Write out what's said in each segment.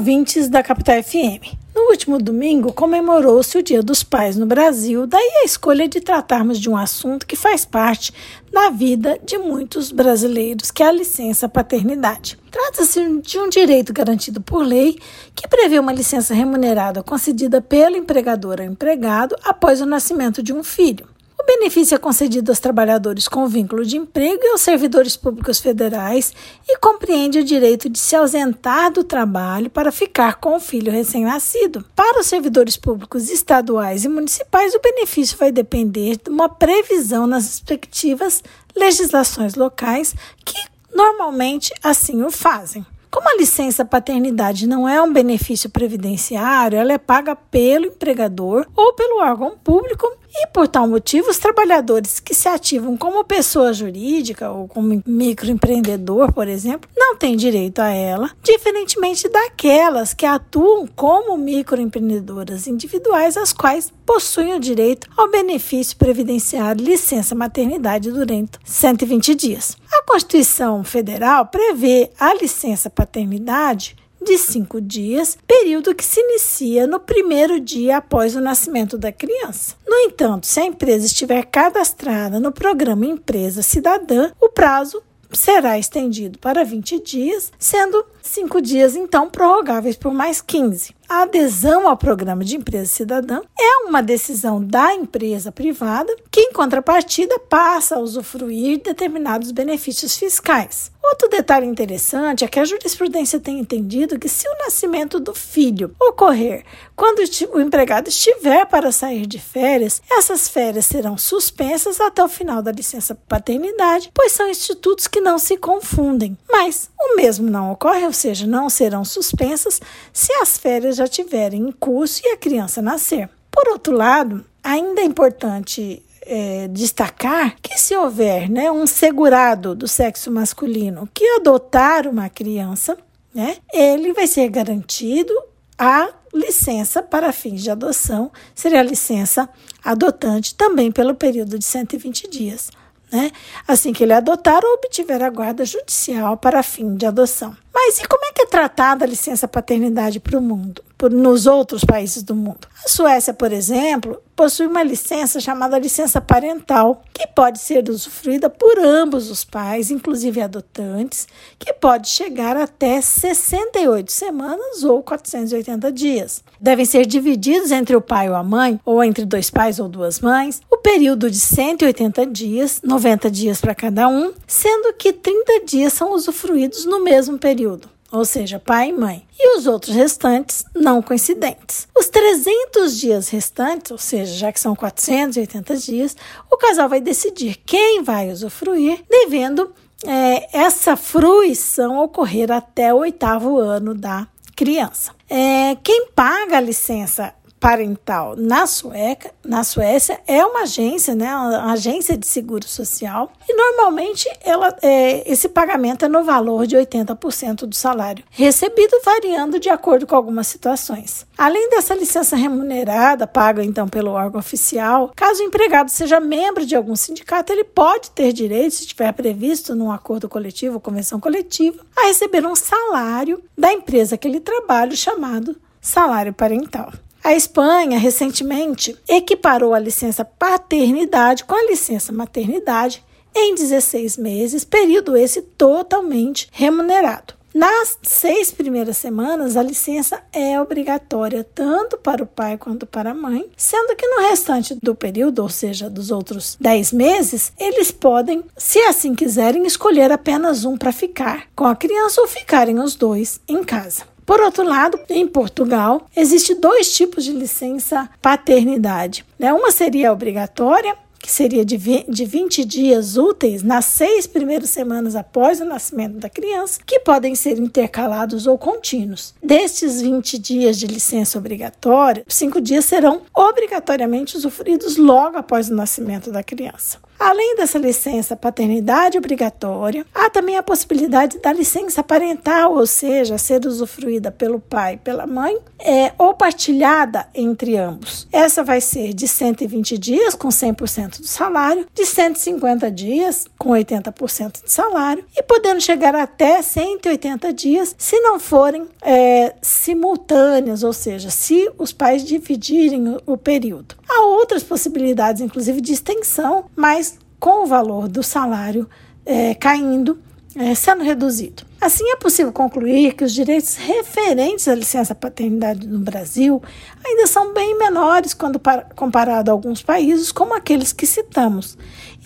ouvintes da Capital FM. No último domingo comemorou-se o Dia dos Pais no Brasil, daí a escolha de tratarmos de um assunto que faz parte da vida de muitos brasileiros, que é a licença paternidade. Trata-se de um direito garantido por lei que prevê uma licença remunerada concedida pelo empregador ao empregado após o nascimento de um filho. O benefício é concedido aos trabalhadores com vínculo de emprego e aos servidores públicos federais e compreende o direito de se ausentar do trabalho para ficar com o filho recém-nascido. Para os servidores públicos estaduais e municipais, o benefício vai depender de uma previsão nas respectivas legislações locais que normalmente assim o fazem. Como a licença paternidade não é um benefício previdenciário, ela é paga pelo empregador ou pelo órgão público e, por tal motivo, os trabalhadores que se ativam como pessoa jurídica ou como microempreendedor, por exemplo, não têm direito a ela, diferentemente daquelas que atuam como microempreendedoras individuais, as quais possuem o direito ao benefício previdenciário licença maternidade durante 120 dias. A Constituição Federal prevê a licença paternidade de cinco dias, período que se inicia no primeiro dia após o nascimento da criança. No entanto, se a empresa estiver cadastrada no programa Empresa Cidadã, o prazo será estendido para 20 dias, sendo cinco dias então prorrogáveis por mais 15. A adesão ao programa de empresa cidadã é uma decisão da empresa privada que, em contrapartida, passa a usufruir determinados benefícios fiscais. Outro detalhe interessante é que a jurisprudência tem entendido que, se o nascimento do filho ocorrer quando o empregado estiver para sair de férias, essas férias serão suspensas até o final da licença paternidade, pois são institutos que não se confundem. Mas o mesmo não ocorre, ou seja, não serão suspensas se as férias já tiverem em curso e a criança nascer. Por outro lado, ainda é importante é, destacar que se houver né, um segurado do sexo masculino que adotar uma criança, né, ele vai ser garantido a licença para fins de adoção, seria a licença adotante também pelo período de 120 dias. Né? Assim que ele adotar ou obtiver a guarda judicial para fim de adoção. Mas e como é que é tratada a licença paternidade para o mundo? Nos outros países do mundo. A Suécia, por exemplo, possui uma licença chamada licença parental, que pode ser usufruída por ambos os pais, inclusive adotantes, que pode chegar até 68 semanas ou 480 dias. Devem ser divididos entre o pai ou a mãe, ou entre dois pais ou duas mães, o período de 180 dias, 90 dias para cada um, sendo que 30 dias são usufruídos no mesmo período ou seja, pai e mãe, e os outros restantes não coincidentes. Os 300 dias restantes, ou seja, já que são 480 dias, o casal vai decidir quem vai usufruir, devendo é, essa fruição ocorrer até o oitavo ano da criança. É, quem paga a licença parental na, Sueca, na Suécia é uma agência, né, uma agência de seguro social, e normalmente ela, é, esse pagamento é no valor de 80% do salário recebido, variando de acordo com algumas situações. Além dessa licença remunerada, paga então pelo órgão oficial, caso o empregado seja membro de algum sindicato, ele pode ter direito, se estiver previsto num acordo coletivo ou convenção coletiva, a receber um salário da empresa que ele trabalha, chamado salário parental. A Espanha, recentemente, equiparou a licença paternidade com a licença maternidade em 16 meses, período esse totalmente remunerado. Nas seis primeiras semanas, a licença é obrigatória tanto para o pai quanto para a mãe, sendo que no restante do período, ou seja, dos outros 10 meses, eles podem, se assim quiserem, escolher apenas um para ficar com a criança ou ficarem os dois em casa. Por outro lado, em Portugal, existe dois tipos de licença paternidade. Né? Uma seria obrigatória, que seria de 20 dias úteis nas seis primeiras semanas após o nascimento da criança, que podem ser intercalados ou contínuos. Destes 20 dias de licença obrigatória, cinco dias serão obrigatoriamente usufruídos logo após o nascimento da criança. Além dessa licença paternidade obrigatória, há também a possibilidade da licença parental, ou seja, ser usufruída pelo pai e pela mãe, é, ou partilhada entre ambos. Essa vai ser de 120 dias, com 100% do salário, de 150 dias, com 80% de salário, e podendo chegar até 180 dias se não forem é, simultâneas, ou seja, se os pais dividirem o, o período. Há outras possibilidades, inclusive, de extensão, mas com o valor do salário é, caindo, é, sendo reduzido. Assim, é possível concluir que os direitos referentes à licença paternidade no Brasil ainda são bem menores quando comparado a alguns países, como aqueles que citamos.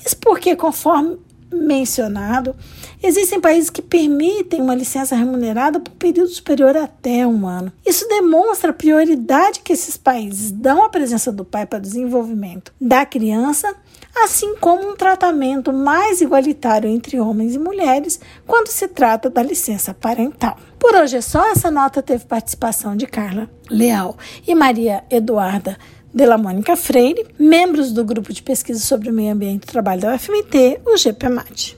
Isso porque, conforme mencionado, existem países que permitem uma licença remunerada por período superior até um ano. Isso demonstra a prioridade que esses países dão à presença do pai para o desenvolvimento da criança, assim como um tratamento mais igualitário entre homens e mulheres quando se trata da licença parental. Por hoje é só. Essa nota teve participação de Carla Leal e Maria Eduarda Dela Mônica Freire, membros do Grupo de Pesquisa sobre o Meio Ambiente e Trabalho da UFMT, o GPMAT.